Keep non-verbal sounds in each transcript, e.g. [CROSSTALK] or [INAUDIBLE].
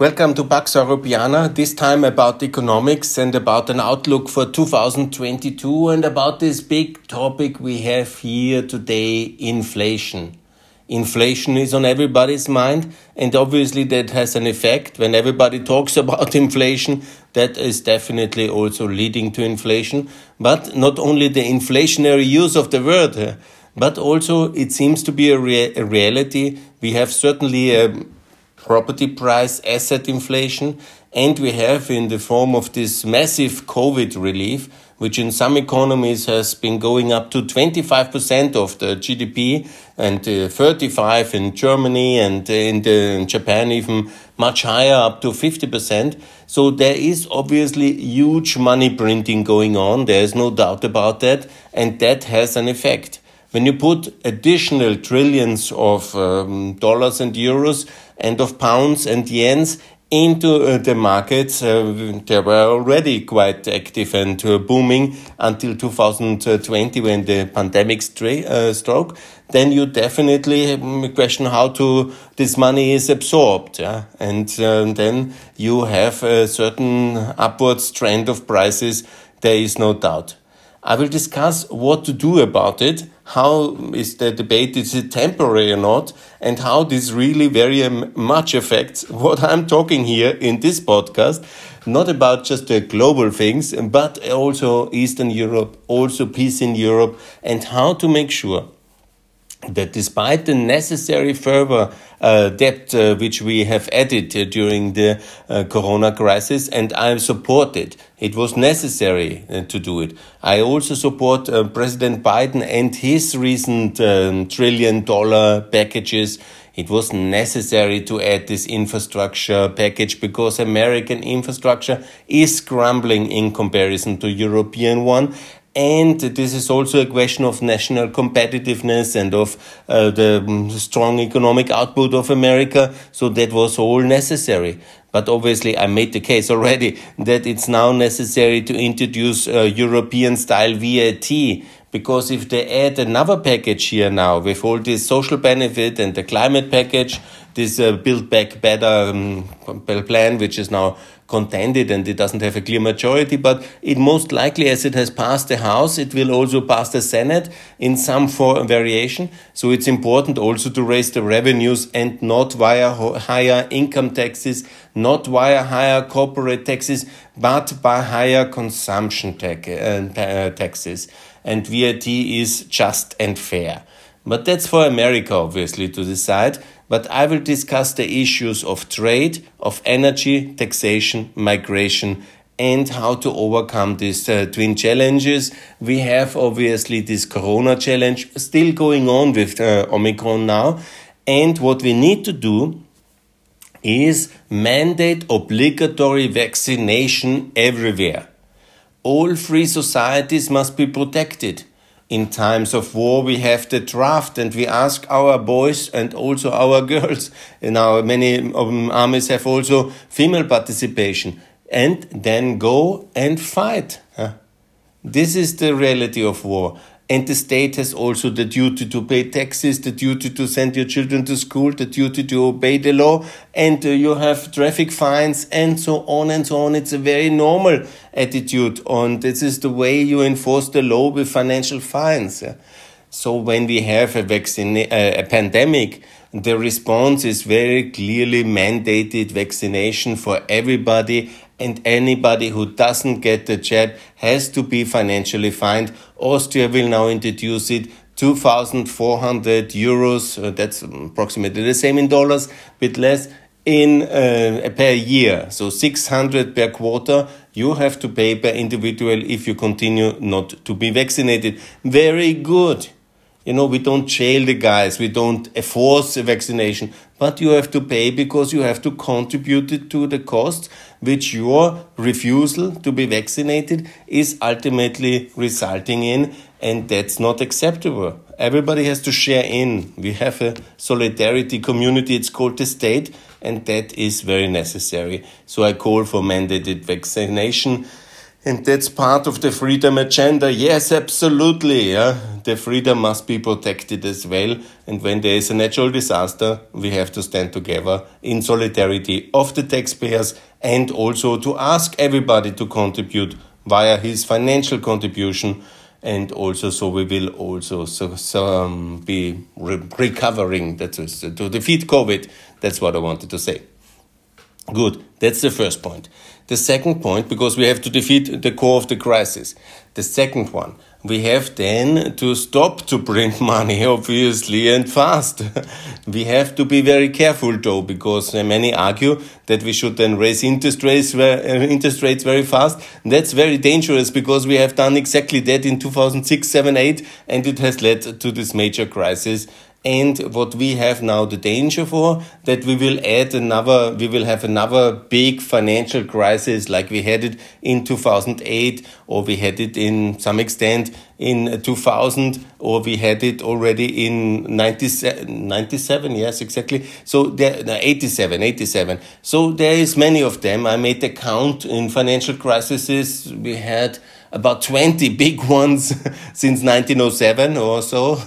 Welcome to Pax Europiana, this time about economics and about an outlook for 2022 and about this big topic we have here today inflation. Inflation is on everybody's mind, and obviously that has an effect. When everybody talks about [LAUGHS] inflation, that is definitely also leading to inflation. But not only the inflationary use of the word, uh, but also it seems to be a, a reality. We have certainly a property price asset inflation, and we have in the form of this massive COVID relief, which in some economies has been going up to 25% of the GDP and uh, 35 in Germany and uh, in, the, in Japan even much higher up to 50%. So there is obviously huge money printing going on. There is no doubt about that. And that has an effect. When you put additional trillions of um, dollars and euros and of pounds and yens into uh, the markets, uh, they were already quite active and uh, booming until 2020 when the pandemic uh, struck. Then you definitely um, question how to this money is absorbed, yeah? and uh, then you have a certain upwards trend of prices. There is no doubt. I will discuss what to do about it, how is the debate, is it temporary or not, and how this really very um, much affects [LAUGHS] what I'm talking here in this podcast, not about just the global things, but also Eastern Europe, also peace in Europe, and how to make sure that despite the necessary further uh, debt uh, which we have added uh, during the uh, corona crisis, and I support it. It was necessary uh, to do it. I also support uh, President Biden and his recent um, trillion dollar packages. It was necessary to add this infrastructure package because American infrastructure is crumbling in comparison to European one and this is also a question of national competitiveness and of uh, the mm, strong economic output of America. So that was all necessary. But obviously, I made the case already [LAUGHS] that it's now necessary to introduce uh, European style VAT. Because if they add another package here now with all this social benefit and the climate package, this uh, Build Back Better um, plan, which is now contended and it doesn't have a clear majority, but it most likely, as it has passed the House, it will also pass the Senate in some form variation. So it's important also to raise the revenues and not via higher income taxes, not via higher corporate taxes, but by higher consumption uh, taxes. And VAT is just and fair. But that's for America, obviously, to decide but I will discuss the issues of trade, of energy, taxation, migration, and how to overcome these uh, twin challenges. We have obviously this corona challenge still going on with uh, Omicron now. And what we need to do is mandate obligatory vaccination everywhere. All free societies must be protected in times of war, we have the draft and we ask our boys and also our [LAUGHS] girls. Now, many um, armies have also female participation and then go and fight. This is the reality of war. And the state has also the duty to pay taxes, the duty to send your children to school, the duty to obey the law, and uh, you have traffic fines, and so on and so on. It's a very normal attitude, and this is the way you enforce the law with financial fines. So when we have a vaccine, uh, a pandemic, the response is very clearly mandated vaccination for everybody and anybody who doesn't get the jab has to be financially fined. Austria will now introduce it 2,400 euros, uh, that's approximately the same in dollars, bit less, in uh, per year. So 600 per quarter you have to pay per individual if you continue not to be vaccinated. Very good. You know, we don't jail the guys, we don't force vaccination, but you have to pay because you have to contribute it to the costs which your refusal to be vaccinated is ultimately resulting in, and that's not acceptable. Everybody has to share in. We have a solidarity community, it's called the state, and that is very necessary. So I call for mandated vaccination And that's part of the freedom agenda. Yes, absolutely. Yeah. The freedom must be protected as well. And when there is a natural disaster, we have to stand together in solidarity of the taxpayers and also to ask everybody to contribute via his financial contribution. And also, so we will also so, so um, be re recovering. That is to defeat COVID. That's what I wanted to say. Good. That's the first point. The second point, because we have to defeat the core of the crisis. The second one, we have then to stop to print [LAUGHS] money, obviously, and fast. [LAUGHS] we have to be very careful, though, because many argue that we should then raise interest rates, uh, interest rates very fast. That's very dangerous because we have done exactly that in 2006, 7, 8, and it has led to this major crisis and what we have now the danger for that we will add another we will have another big financial crisis like we had it in 2008 or we had it in some extent in 2000 or we had it already in 97, 97 yes exactly. So there no, 87 87 so there is many of them. I made the count in financial crises. We had about 20 big [LAUGHS] ones since 1907 or so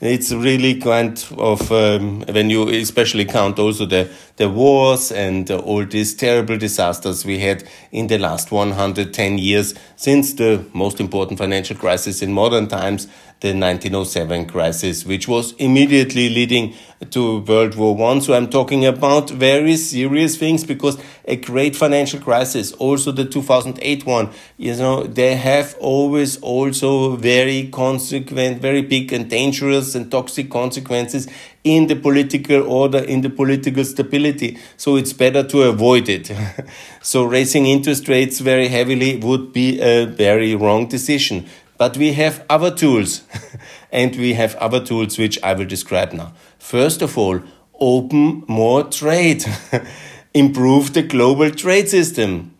it's really kind of um, when you especially count also the the wars and all these terrible disasters we had in the last 110 years since the most important financial crisis in modern times the 1907 crisis, which was immediately leading to World War One. So I'm talking about very serious things because a great financial crisis, also the 2008 one, you know, they have always also very consequent, very big and dangerous and toxic consequences in the political order, in the political stability. So it's better to avoid it. [LAUGHS] so raising interest rates very heavily would be a very wrong decision. But we have other tools, [LAUGHS] and we have other tools which I will describe now. First of all, open more trade, [LAUGHS] improve the global trade system.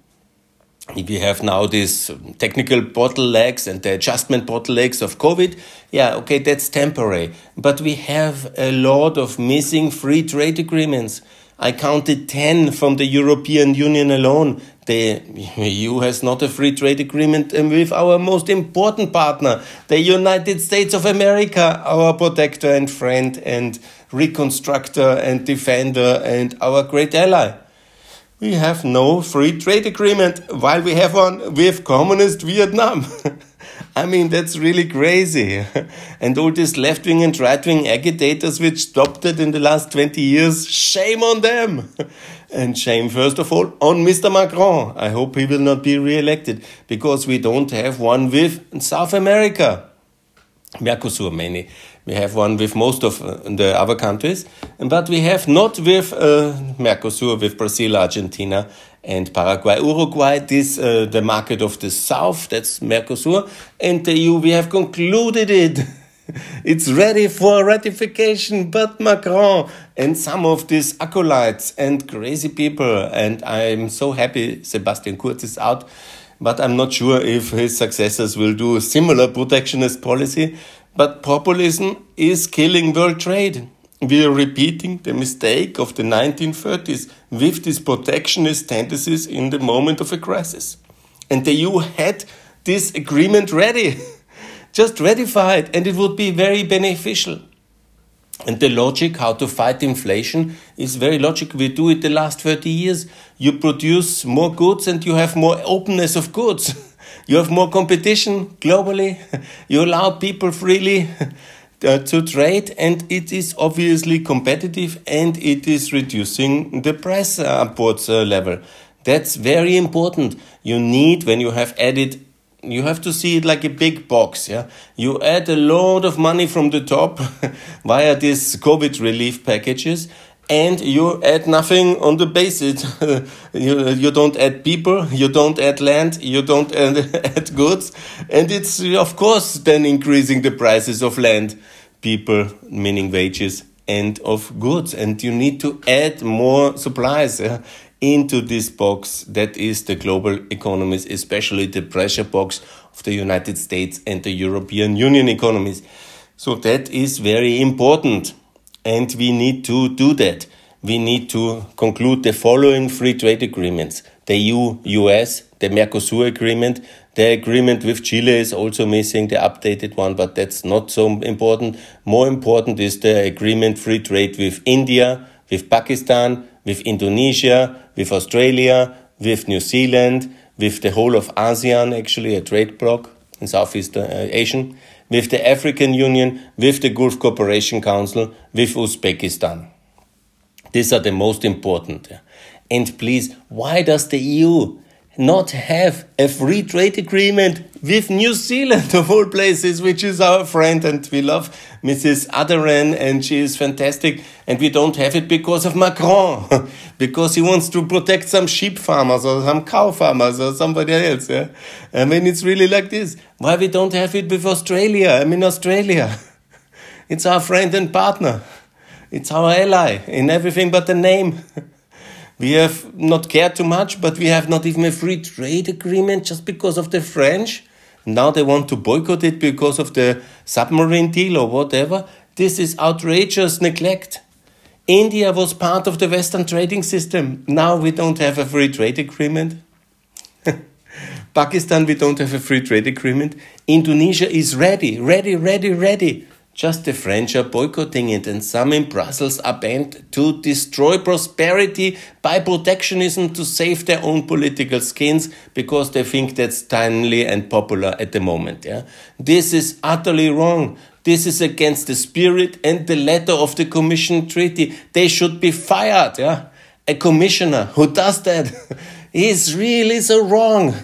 If you have now these technical bottlenecks and the adjustment bottlenecks of COVID, yeah, okay, that's temporary. But we have a lot of missing free trade agreements. I counted 10 from the European Union alone. The EU has not a free trade agreement with our most important partner, the United States of America, our protector and friend and reconstructor and defender and our great ally. We have no free trade agreement while we have one with communist Vietnam. [LAUGHS] I mean, that's really crazy. [LAUGHS] and all these left wing and right wing agitators which stopped it in the last 20 years, shame on them. [LAUGHS] and shame, first of all, on Mr. Macron. I hope he will not be re elected because we don't have one with South America. Mercosur, many. We have one with most of uh, the other countries, but we have not with uh, Mercosur, with Brazil, Argentina, and Paraguay. Uruguay, this uh, the market of the south, that's Mercosur, and the EU, we have concluded it. [LAUGHS] it's ready for ratification, but Macron and some of these acolytes and crazy people, and I'm so happy Sebastian Kurz is out, but I'm not sure if his successors will do a similar protectionist policy. But populism is killing world trade we are repeating the mistake of the 1930s with these protectionist tendencies in the moment of a crisis. And the EU had this agreement ready, [LAUGHS] just ratified, and it would be very beneficial. And the logic how to fight inflation is very logical. We do it the last 30 years. You produce more goods and you have more openness of goods. [LAUGHS] you have more competition globally. [LAUGHS] You allow people freely [LAUGHS] uh, to trade, and it is obviously competitive and it is reducing the price uh, upwards uh, level. That's very important. You need, when you have added, you have to see it like a big box. Yeah, you add a lot of money from the top [LAUGHS] via these COVID relief packages, and you add nothing on the basis. [LAUGHS] you, you don't add people, [LAUGHS] you don't add land, you don't add, add goods, and it's of course then increasing the prices of land, people, meaning wages, and of goods. And you need to add more supplies uh, into this box that is the global economies, especially the pressure box of the United States and the European Union economies. So that is very important and we need to do that. we need to conclude the following free trade agreements. The EU-US, the Mercosur agreement, the agreement with Chile is also missing, the updated one, but that's not so important. More important is the agreement free trade with India, with Pakistan, with Indonesia, with Australia, with New Zealand, with the whole of ASEAN, actually a trade bloc in Southeast uh, Asian, with the African Union, with the Gulf Cooperation Council, with Uzbekistan. These are the most important. And please, why does the EU not have a free trade agreement with New Zealand, [LAUGHS] of all places, which is our friend, and we love Mrs. Ardern, and she is fantastic. And we don't have it because of Macron, [LAUGHS] because he wants to protect some sheep farmers or some cow farmers or somebody else. Yeah? I mean, it's really like this. Why we don't have it with Australia? I mean, Australia. [LAUGHS] It's our friend and partner. It's our ally in everything but the name. We have not cared too much, but we have not even a free trade agreement just because of the French. Now they want to boycott it because of the submarine deal or whatever. This is outrageous neglect. India was part of the Western trading system. Now we don't have a free trade agreement. [LAUGHS] Pakistan, we don't have a free trade agreement. Indonesia is ready, ready, ready, ready. Just the French are boycotting it, and some in Brussels are bent to destroy prosperity by protectionism to save their own political skins because they think that's timely and popular at the moment. Yeah? This is utterly wrong. This is against the spirit and the letter of the Commission Treaty. They should be fired. Yeah? A commissioner who does that [LAUGHS] is really so wrong.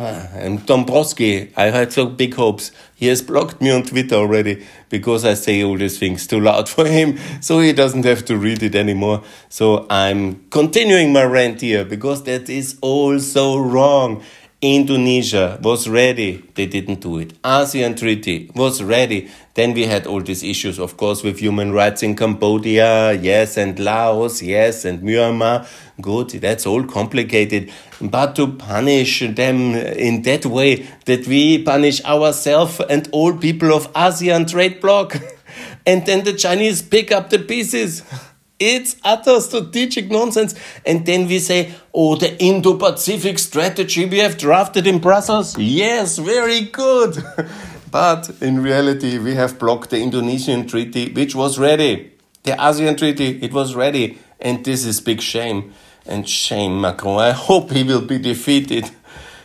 Ah, and Dombrovskis, I had so big hopes. He has blocked me on Twitter already because I say all these things too loud [LAUGHS] for him, so he doesn't have to read it anymore. So I'm continuing my rant here because that is all so wrong. Indonesia was ready, they didn't do it. ASEAN Treaty was ready. Then we had all these issues, of course, with human rights in Cambodia, yes, and Laos, yes, and Myanmar. Good, that's all complicated. But to punish them in that way, that we punish ourselves and all people of ASEAN trade bloc, [LAUGHS] and then the Chinese pick up the pieces. [LAUGHS] It's utter strategic nonsense. And then we say, oh, the Indo Pacific strategy we have drafted in Brussels. Yes, very good. [LAUGHS] but in reality, we have blocked the Indonesian treaty, which was ready. The ASEAN treaty, it was ready. And this is big shame. And shame, Macron. I hope he will be defeated.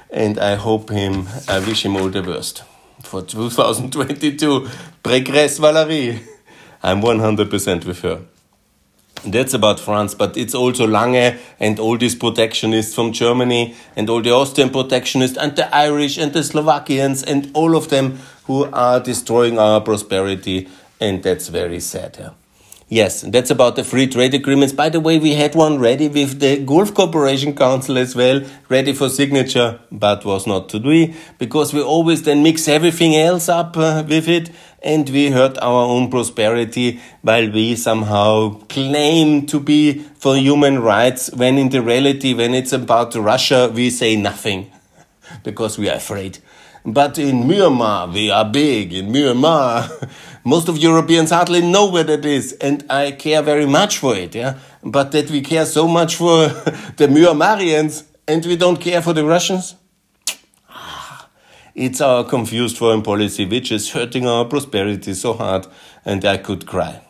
And I hope him, I wish him all the worst. For 2022, Pécresse Valérie. [LAUGHS] I'm 100% with her. That's about France, but it's also Lange and all these protectionists from Germany and all the Austrian protectionists and the Irish and the Slovakians and all of them who are destroying our prosperity. And that's very sad. Yeah. Yes, that's about the free trade agreements. By the way, we had one ready with the Gulf Cooperation Council as well, ready for signature, but was not to be because we always then mix everything else up uh, with it and we hurt our own prosperity while we somehow claim to be for human rights when in the reality, when it's about Russia, we say nothing [LAUGHS] because we are afraid. But in Myanmar, we are big. In Myanmar, [LAUGHS] most of Europeans hardly know where that is, and I care very much for it. Yeah, but that we care so much for [LAUGHS] the Myanmarians and we don't care for the Russians. It's our confused foreign policy which is hurting our prosperity so hard, and I could cry.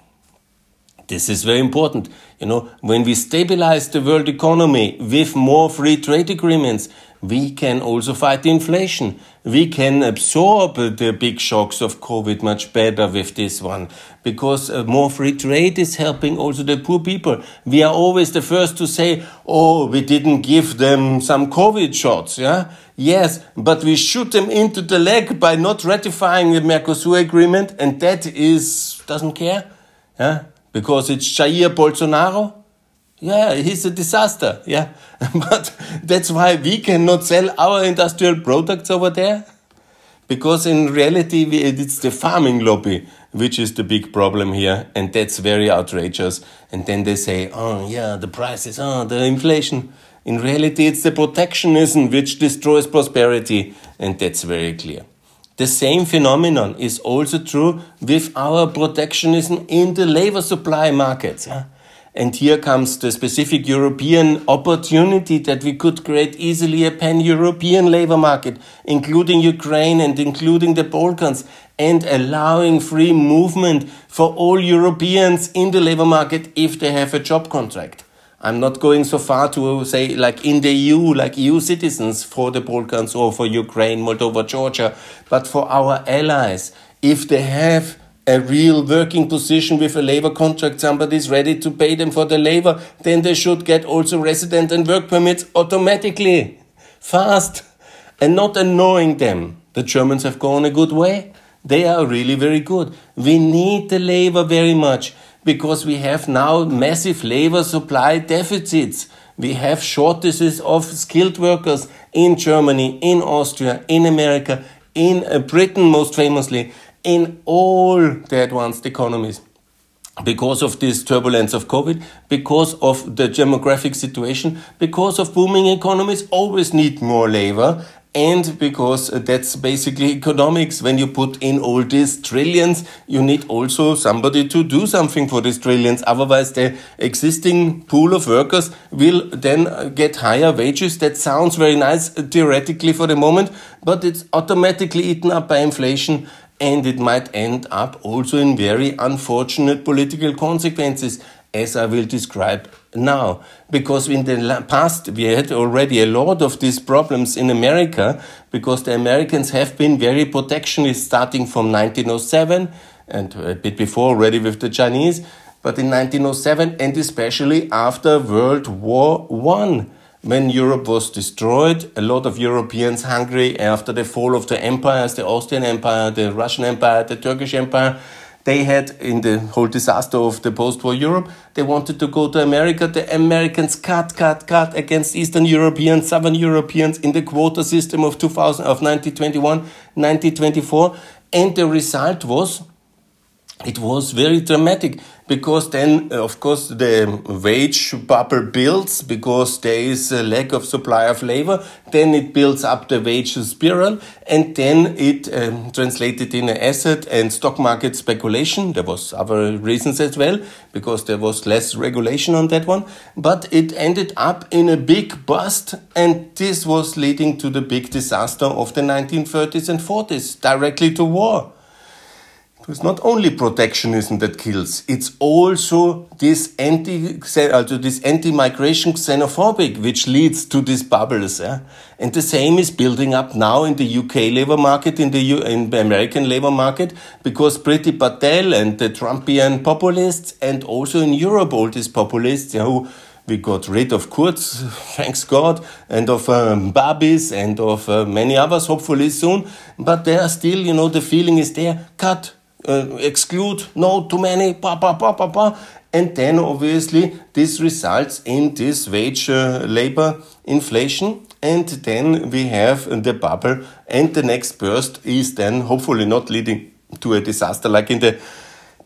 This is very important. You know, when we stabilize the world economy with more free trade agreements, we can also fight inflation. We can absorb the big shocks of COVID much better with this one because uh, more free trade is helping also the poor people. We are always the first to say, oh, we didn't give them some COVID shots. Yeah. Yes, but we shoot them into the leg by not ratifying the Mercosur agreement and that is, doesn't care. Yeah. Because it's Jair Bolsonaro yeah, he's a disaster. Yeah. [LAUGHS] but that's why we cannot sell our industrial products over there. Because in reality, it's the farming lobby which is the big problem here. And that's very outrageous. And then they say, oh, yeah, the prices, oh, the inflation. In reality, it's the protectionism which destroys prosperity. And that's very clear. The same phenomenon is also true with our protectionism in the labor supply markets. Yeah? And here comes the specific European opportunity that we could create easily a pan-European labor market, including Ukraine and including the Balkans, and allowing free movement for all Europeans in the labor market if they have a job contract. I'm not going so far to say like in the EU, like EU citizens for the Balkans or for Ukraine, Moldova, Georgia, but for our allies, if they have a real working position with a labor contract, somebody is ready to pay them for the labor, then they should get also resident and work permits automatically, fast, and not annoying them. The Germans have gone a good way. They are really very good. We need the labor very much because we have now massive labor supply deficits. We have shortages of skilled workers in Germany, in Austria, in America, in uh, Britain most famously in all the advanced economies because of this turbulence of COVID, because of the demographic situation, because of booming economies always need more labor, and because uh, that's basically economics. When you put in all these trillions, you need also somebody to do something for these trillions. Otherwise, the existing pool of workers will then uh, get higher wages. That sounds very nice uh, theoretically for the moment, but it's automatically eaten up by inflation and it might end up also in very unfortunate political consequences, as I will describe now. Because in the past, we had already a lot of these problems in America, because the Americans have been very protectionist starting from 1907 and a bit before already with the Chinese, but in 1907 and especially after World War One when Europe was destroyed, a lot of Europeans hungry after the fall of the empires, the Austrian Empire, the Russian Empire, the Turkish Empire, they had in the whole disaster of the post-war Europe, they wanted to go to America. The Americans cut, cut, cut against Eastern Europeans, Southern Europeans in the quota system of 2000, of 1921, 1924. And the result was, it was very dramatic because then, uh, of course, the wage bubble builds because there is a lack of supply of labor. Then it builds up the wage spiral, and then it um, translated in an asset and stock market speculation. There was other reasons as well because there was less regulation on that one, but it ended up in a big bust, and this was leading to the big disaster of the 1930s and 40s, directly to war. It's not only protectionism that kills, it's also this anti, also this anti-migration xenophobic, which leads to these bubbles. And the same is building up now in the UK labor market, in the, U in the American labor market, because Priti Patel and the Trumpian populists, and also in Europe, all these populists yeah, who we got rid of Kurz, [LAUGHS] thanks God, and of um, Babis and of uh, many others, hopefully soon. But there are still, you know, the feeling is there, cut, uh, exclude, no, too many, pa, pa, pa, pa, pa. And then obviously this results in this wage uh, labor inflation. And then we have the bubble and the next burst is then hopefully not leading to a disaster like in the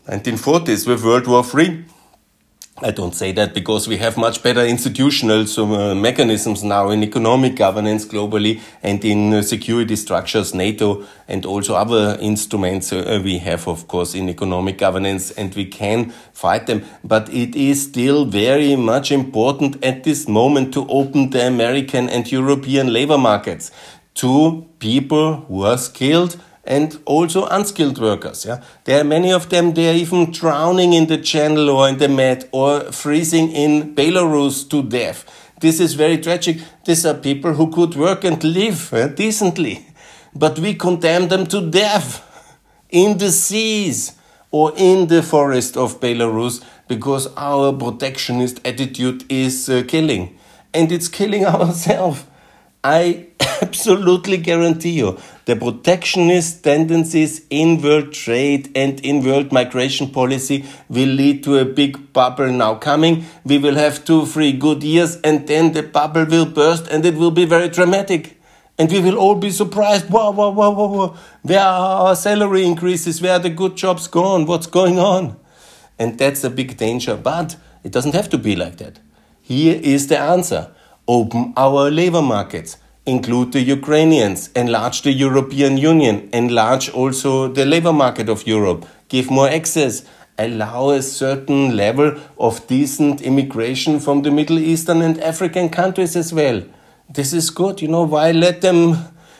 1940s with World War III I don't say that because we have much better institutional uh, mechanisms now in economic governance globally and in uh, security structures, NATO, and also other instruments uh, we have, of course, in economic governance, and we can fight them. But it is still very much important at this moment to open the American and European labor markets to people who are skilled and also unskilled workers. Yeah, there are many of them. They are even drowning in the channel or in the Med or freezing in Belarus to death. This is very tragic. These are people who could work and live uh, decently, but we condemn them to death in the seas or in the forest of Belarus because our protectionist attitude is uh, killing, and it's killing [LAUGHS] ourselves. I absolutely guarantee you the protectionist tendencies in world trade and in world migration policy will lead to a big bubble now coming. We will have two, three good years and then the bubble will burst and it will be very dramatic. And we will all be surprised. Wow, wow, wow, wow, wow. Where are our salary increases? Where are the good jobs gone? What's going on? And that's a big danger. But it doesn't have to be like that. Here is the answer open our labor markets, include the Ukrainians, enlarge the European Union, enlarge also the labor market of Europe, give more access, allow a certain level of decent immigration from the Middle Eastern and African countries as well. This is good. You know, why let them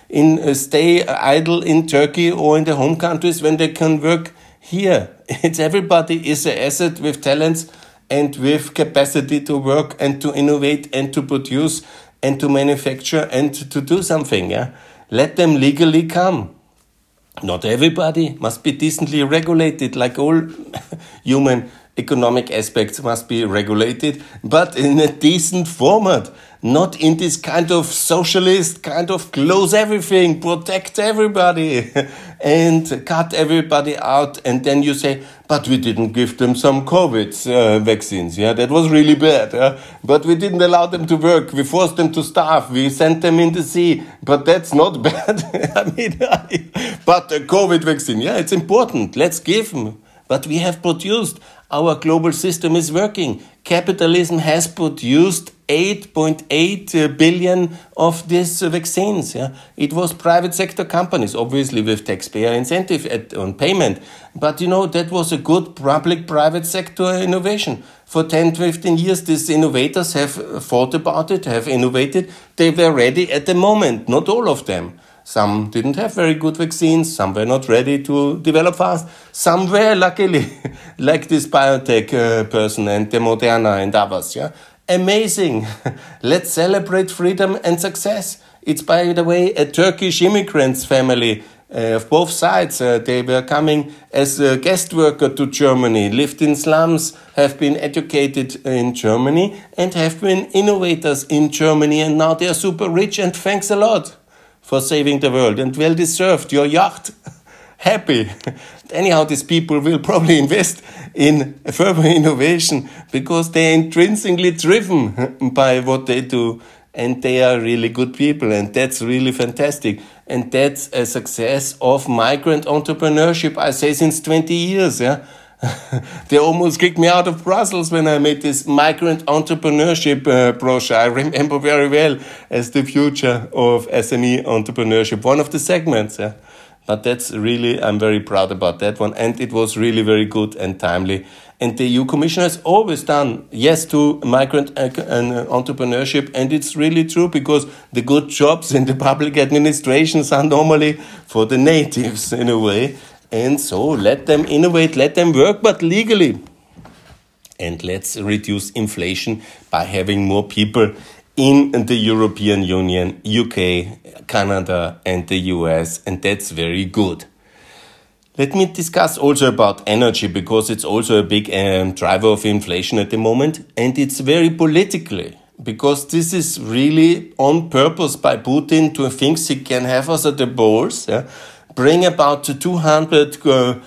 in uh, stay idle in Turkey or in the home countries when they can work here? [LAUGHS] It's everybody is an asset with talents and with capacity to work and to innovate and to produce and to manufacture and to do something. Yeah, let them legally come. Not everybody must be decently regulated, like all [LAUGHS] human economic aspects must be regulated, but in a decent format not in this kind of socialist kind of close everything, protect everybody, [LAUGHS] and cut everybody out. And then you say, but we didn't give them some COVID uh, vaccines. Yeah, that was really bad. Yeah? But we didn't allow them to work. We forced them to starve. We sent them in the sea. But that's not [LAUGHS] bad. I mean, [LAUGHS] but the COVID vaccine, yeah, it's important. Let's give them. But we have produced. Our global system is working. Capitalism has produced 8.8 uh, billion of these uh, vaccines. Yeah? It was private sector companies, obviously with taxpayer incentive at, on payment. But you know, that was a good public private sector innovation. For 10, 15 years, these innovators have uh, thought about it, have innovated. They were ready at the moment, not all of them. Some didn't have very good vaccines, some were not ready to develop fast, some were luckily, [LAUGHS] like this biotech uh, person and the Moderna and others. Yeah? amazing. [LAUGHS] Let's celebrate freedom and success. It's, by the way, a Turkish immigrants family uh, of both sides. Uh, they were coming as a guest worker to Germany, lived in slums, have been educated in Germany, and have been innovators in Germany. And now they are super rich. And thanks a lot for saving the world and well deserved. Your yacht. [LAUGHS] happy. Anyhow, these people will probably invest in further [LAUGHS] innovation because they're intrinsically driven [LAUGHS] by what they do and they are really good people and that's really fantastic and that's a success of migrant entrepreneurship i say since 20 years yeah [LAUGHS] they almost kicked me out of Brussels when I made this migrant entrepreneurship uh, brochure. I remember very well as the future of SME entrepreneurship, one of the segments. Yeah. But that's really, I'm very proud about that one. And it was really very good and timely. And the EU Commission has always done yes to migrant and entrepreneurship. And it's really true because the good jobs in the public administrations are normally for the natives in a way. And so let them innovate, let them work, but legally. And let's reduce inflation by having more people in the European Union, UK, Canada, and the US, and that's very good. Let me discuss also about energy because it's also a big um, driver of inflation at the moment, and it's very politically because this is really on purpose by Putin to think he can have us at the balls, yeah? Bring about 200. Uh,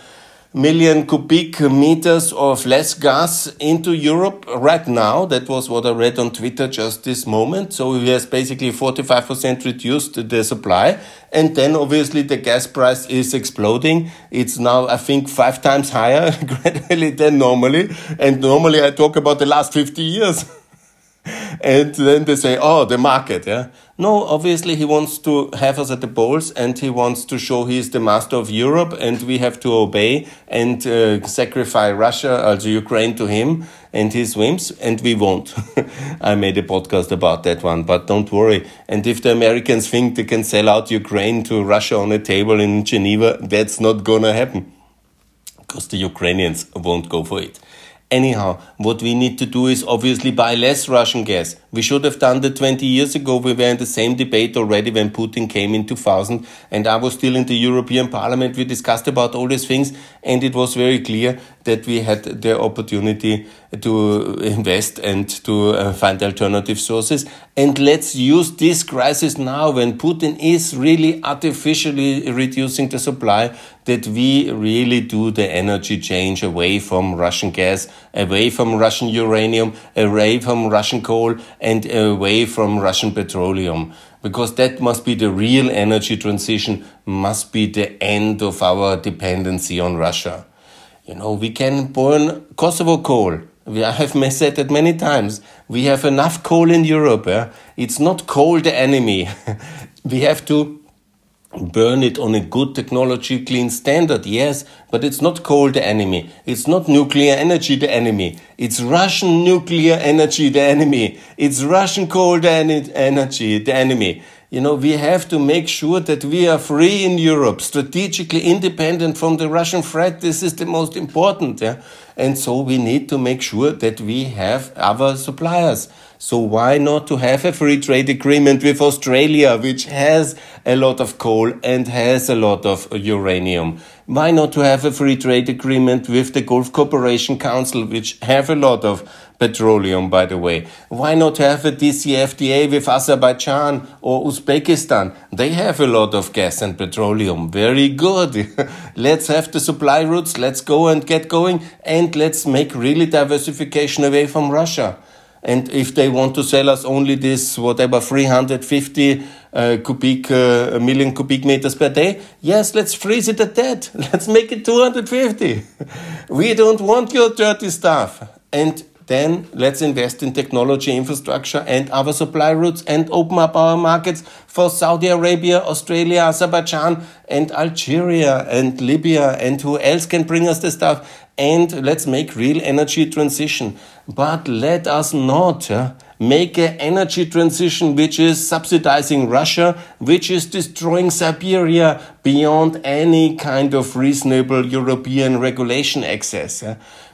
million cubic meters of less gas into Europe right now. That was what I read on Twitter just this moment. So he has basically 45% reduced the supply. And then obviously the gas price is exploding. It's now, I think, five times higher [LAUGHS] gradually than normally. And normally I talk about the last 50 years. [LAUGHS] and then they say, oh, the market, yeah. No, obviously he wants to have us at the polls and he wants to show he is the master of Europe and we have to obey and uh, sacrifice Russia, also Ukraine to him and his whims and we won't. [LAUGHS] I made a podcast about that one, but don't worry. And if the Americans think they can sell out Ukraine to Russia on a table in Geneva, that's not gonna happen because the Ukrainians won't go for it. Anyhow, what we need to do is obviously buy less Russian gas. We should have done that 20 years ago. We were in the same debate already when Putin came in 2000 and I was still in the European Parliament. We discussed about all these things and it was very clear that we had the opportunity to invest and to uh, find alternative sources. And let's use this crisis now when Putin is really artificially reducing the supply that we really do the energy change away from Russian gas, away from Russian uranium, away from Russian coal and away from Russian petroleum because that must be the real energy transition, must be the end of our dependency on Russia. You know, we can burn Kosovo coal. We, I have [LAUGHS] said that many times. We have enough coal in Europe. Eh? It's not coal the enemy. [LAUGHS] we have to burn it on a good technology clean standard yes but it's not coal the enemy. It's not nuclear energy the enemy. It's russian nuclear energy the enemy. It's russian coal the energy the enemy you know we have to make sure that we are free in europe strategically independent from the russian threat. This is the most important yeah? And so we need to make sure that we have other suppliers. So why not to have a free trade agreement with Australia, which has a lot of coal and has a lot of uranium? Why not to have a free trade agreement with the Gulf Cooperation Council, which have a lot of petroleum, by the way? Why not have a DCFTA with Azerbaijan or Uzbekistan? They have a lot of gas and petroleum. Very good. [LAUGHS] let's have the supply routes. Let's go and get going. And let's make really diversification away from Russia. And if they want to sell us only this, whatever, 350 uh, cubic, uh, million cubic meters per day, yes, let's freeze it at that. [LAUGHS] Let's make it 250. [LAUGHS] we don't want your dirty stuff. And then let's invest in technology infrastructure and other supply routes and open up our markets for Saudi Arabia, Australia, Azerbaijan, and Algeria and Libya and who else can bring us the stuff. And let's make real energy transition. But let us not uh, make an energy transition which is subsidizing Russia, which is destroying Siberia beyond any kind of reasonable European regulation access.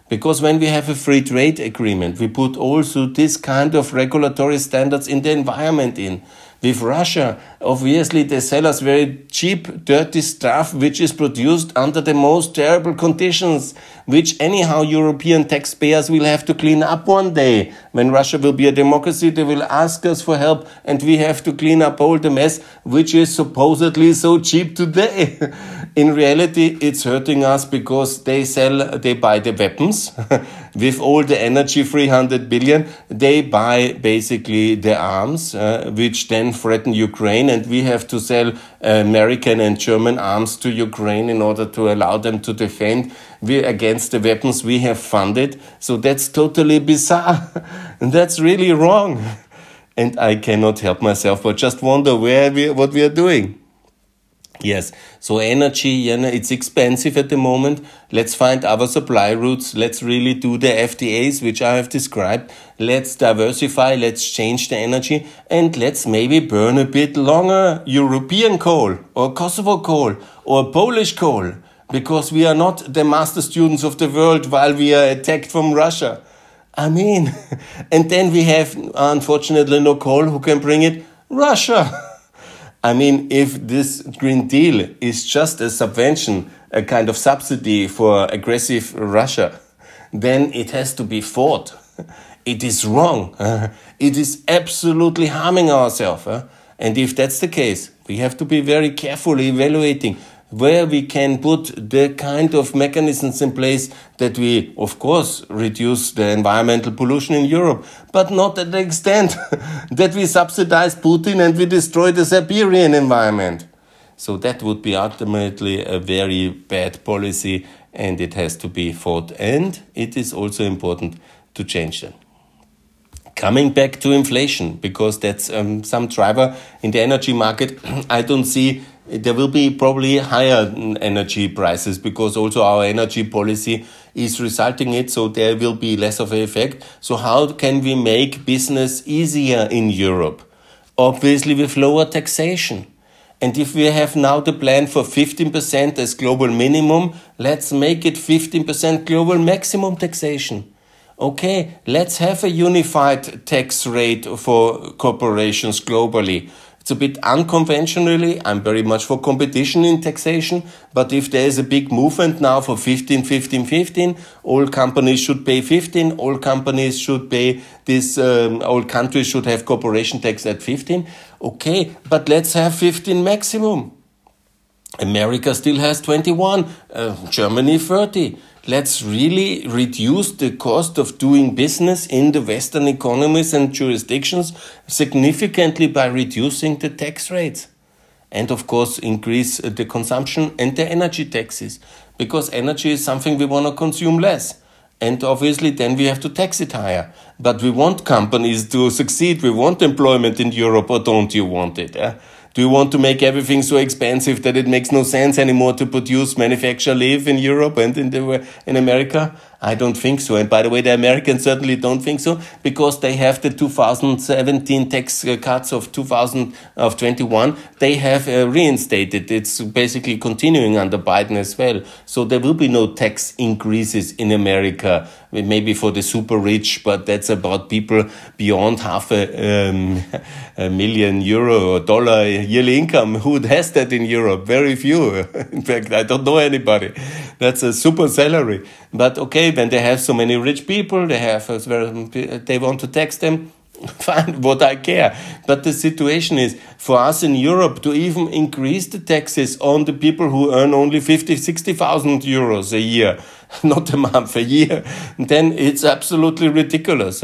Because when we have a free trade agreement, we put also this kind of regulatory standards in the environment in. With Russia, obviously they sell us very cheap, dirty stuff which is produced under the most terrible conditions, which anyhow European taxpayers will have to clean up one day. When Russia will be a democracy, they will ask us for help and we have to clean up all the mess which is supposedly so cheap today. [LAUGHS] in reality, it's hurting us because they sell, they buy the weapons [LAUGHS] with all the energy, 300 billion. They buy basically the arms, uh, which then threaten Ukraine. And we have to sell uh, American and German arms to Ukraine in order to allow them to defend we, against the weapons we have funded. So that's totally bizarre. and [LAUGHS] that's really wrong. And I cannot help myself but just wonder where we, what we are doing. Yes. So energy, you know, it's expensive at the moment. Let's find other supply routes. Let's really do the FTAs, which I have described. Let's diversify. Let's change the energy and let's maybe burn a bit longer European coal or Kosovo coal or Polish coal because we are not the master students of the world while we are attacked from Russia. I mean, [LAUGHS] and then we have unfortunately no coal. Who can bring it? Russia. [LAUGHS] I mean, if this Green Deal is just a subvention, a kind of subsidy for aggressive Russia, then it has to be fought. [LAUGHS] It is wrong. [LAUGHS] It is absolutely harming ourselves. And if that's the case, we have to be very carefully evaluating where we can put the kind of mechanisms in place that we, of course, reduce the environmental pollution in Europe, but not at the extent [LAUGHS] that we subsidize Putin and we destroy the Siberian environment. So that would be ultimately a very bad policy and it has to be fought. And it is also important to change them. Coming back to inflation, because that's um, some driver in the energy market, [CLEARS THROAT] I don't see there will be probably higher energy prices because also our energy policy is resulting it so there will be less of an effect. So how can we make business easier in europe? Obviously with lower taxation. And if we have now the plan for 15% as global minimum let's make it 15% global maximum taxation. Okay let's have a unified tax rate for corporations globally it's a bit unconventionally. I'm very much for competition in taxation, but if there is a big movement now for 15, 15, 15, all companies should pay 15, all companies should pay this, um, all countries should have corporation tax at 15. Okay, but let's have 15 maximum. America still has 21, uh, Germany 30 let's really reduce the cost of doing business in the Western economies and jurisdictions significantly by reducing the tax rates. And of course, increase the consumption and the energy taxes, because energy is something we want to consume less. And obviously, then we have to tax it higher. But we want companies to succeed. We want employment in Europe, or don't you want it? Eh? Do you want to make everything so expensive that it makes no sense anymore to produce, manufacture, live in Europe and in the in America? I don't think so. And by the way, the Americans certainly don't think so because they have the 2017 tax cuts of 2000 of 21. They have uh, reinstated. It's basically continuing under Biden as well. So there will be no tax increases in America. Maybe for the super rich, but that's about people beyond half a, um, a million euro or dollar yearly income. Who has that in Europe? Very few. [LAUGHS] in fact, I don't know anybody. That's a super salary. But okay, when they have so many rich people, they have uh, they want to tax them. [LAUGHS] Fine, what I care. But the situation is for us in Europe to even increase the taxes on the people who earn only 50, 60,000 euros a year, [LAUGHS] not a month, a year, then it's absolutely ridiculous.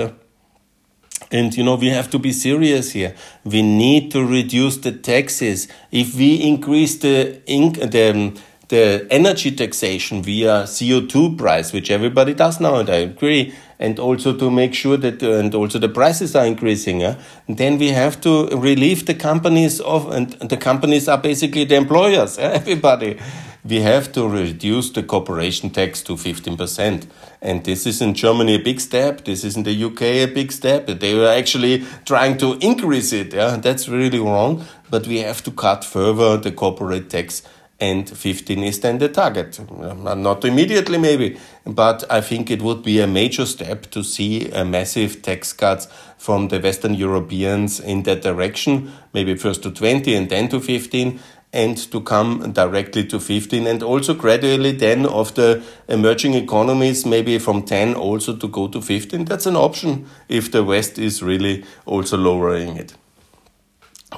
And you know, we have to be serious here. We need to reduce the taxes. If we increase the, the um, the energy taxation via CO2 price, which everybody does now, and I agree, and also to make sure that, uh, and also the prices are increasing, uh, then we have to relieve the companies of, and the companies are basically the employers, [LAUGHS] uh, everybody. We have to reduce the corporation tax to 15%. And this is in Germany a big step. This is in the UK a big step. They were actually trying to increase it. Yeah, that's really wrong. But we have to cut further the corporate tax and 15 is then the target. Not immediately, maybe, but I think it would be a major step to see a massive tax cuts from the Western Europeans in that direction, maybe first to 20 and then to 15, and to come directly to 15, and also gradually then of the emerging economies, maybe from 10 also to go to 15. That's an option if the West is really also lowering it.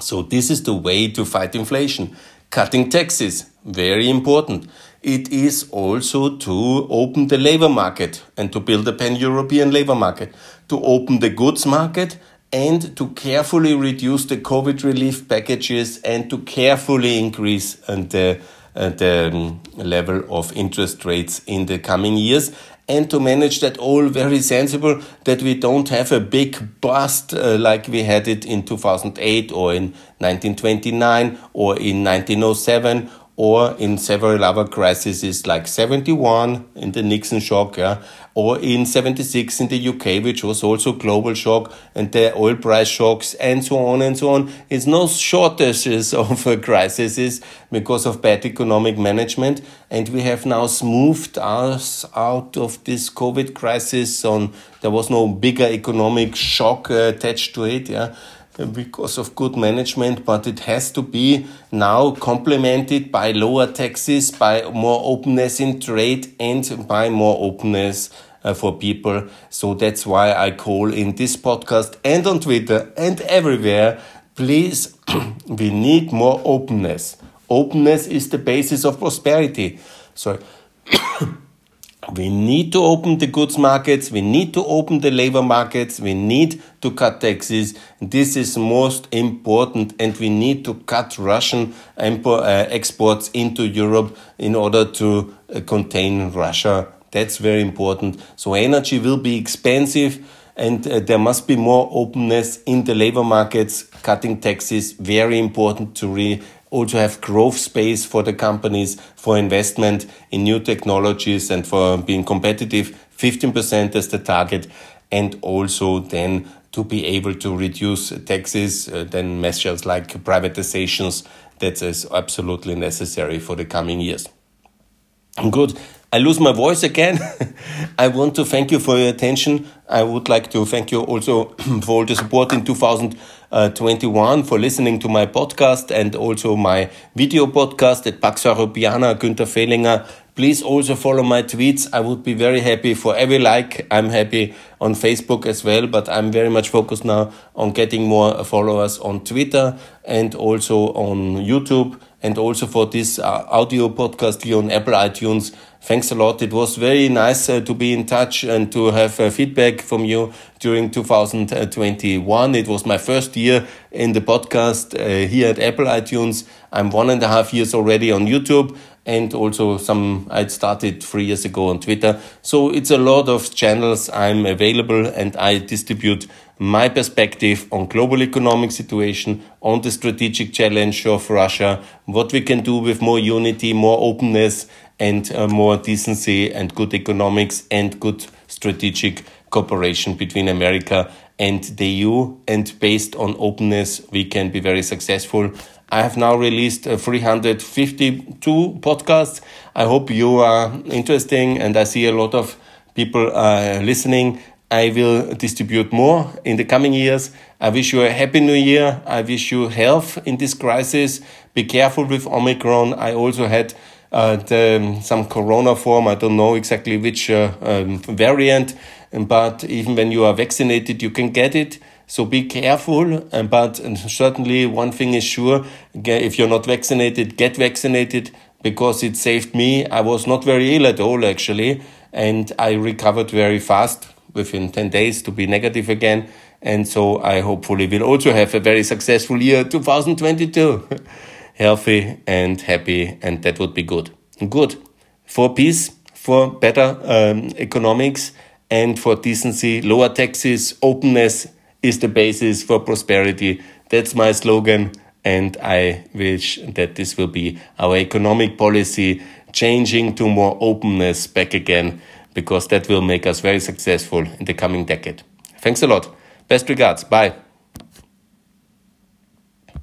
So, this is the way to fight inflation Cutting taxes, very important. It is also to open the labor market and to build a pan European labor market, to open the goods market and to carefully reduce the COVID relief packages and to carefully increase uh, the, uh, the um, level of interest rates in the coming years and to manage that all very sensible that we don't have a big bust uh, like we had it in 2008 or in 1929 or in 1907 or in several other crises like 71 in the Nixon shock, yeah, or in 76 in the UK, which was also global shock, and the oil price shocks, and so on and so on. It's no shortages [LAUGHS] of crises because of bad economic management, and we have now smoothed us out of this COVID crisis. On there was no bigger economic shock uh, attached to it, yeah because of good management, but it has to be now complemented by lower taxes, by more openness in trade, and by more openness uh, for people. So that's why I call in this podcast and on Twitter and everywhere. Please, [CLEARS THROAT] we need more openness. Openness is the basis of prosperity. Sorry. [COUGHS] We need to open the goods markets. We need to open the labor markets. We need to cut taxes. This is most important. And we need to cut Russian uh, exports into Europe in order to uh, contain Russia. That's very important. So energy will be expensive and uh, there must be more openness in the labor markets. Cutting taxes, very important to re also have growth space for the companies for investment in new technologies and for being competitive 15% as the target. And also then to be able to reduce taxes uh, then measures like privatizations that is absolutely necessary for the coming years. Good I lose my voice again. [LAUGHS] I want to thank you for your attention. I would like to thank you also [CLEARS THROAT] for all the support in 2021 for listening to my podcast and also my video podcast at Pax Europeana, Günther Fehlinger. Please also follow my tweets. I would be very happy for every like. I'm happy on Facebook as well, but I'm very much focused now on getting more followers on Twitter and also on YouTube and also for this uh, audio podcast here on Apple iTunes. Thanks a lot. It was very nice uh, to be in touch and to have uh, feedback from you during 2021. It was my first year in the podcast uh, here at Apple iTunes. I'm one and a half years already on YouTube and also some I started three years ago on Twitter. So it's a lot of channels I'm available and I distribute my perspective on global economic situation, on the strategic challenge of Russia, what we can do with more unity, more openness, and uh, more decency and good economics and good strategic cooperation between America and the EU. And based on openness, we can be very successful. I have now released uh, 352 podcasts. I hope you are interesting and I see a lot of people uh, listening. I will distribute more in the coming years. I wish you a happy new year. I wish you health in this crisis. Be careful with Omicron. I also had the, some corona form. I don't know exactly which uh, um, variant, but even when you are vaccinated, you can get it. So be careful. But certainly, one thing is sure if you're not vaccinated, get vaccinated because it saved me. I was not very ill at all, actually, and I recovered very fast within 10 days to be negative again. And so I hopefully will also have a very successful year 2022. [LAUGHS] Healthy and happy, and that would be good. Good. For peace, for better um, economics, and for decency, lower taxes, openness is the basis for prosperity. That's my slogan. And I wish that this will be our economic policy changing to more openness back again because that will make us very successful in the coming decade. Thanks a lot. Best regards. Bye.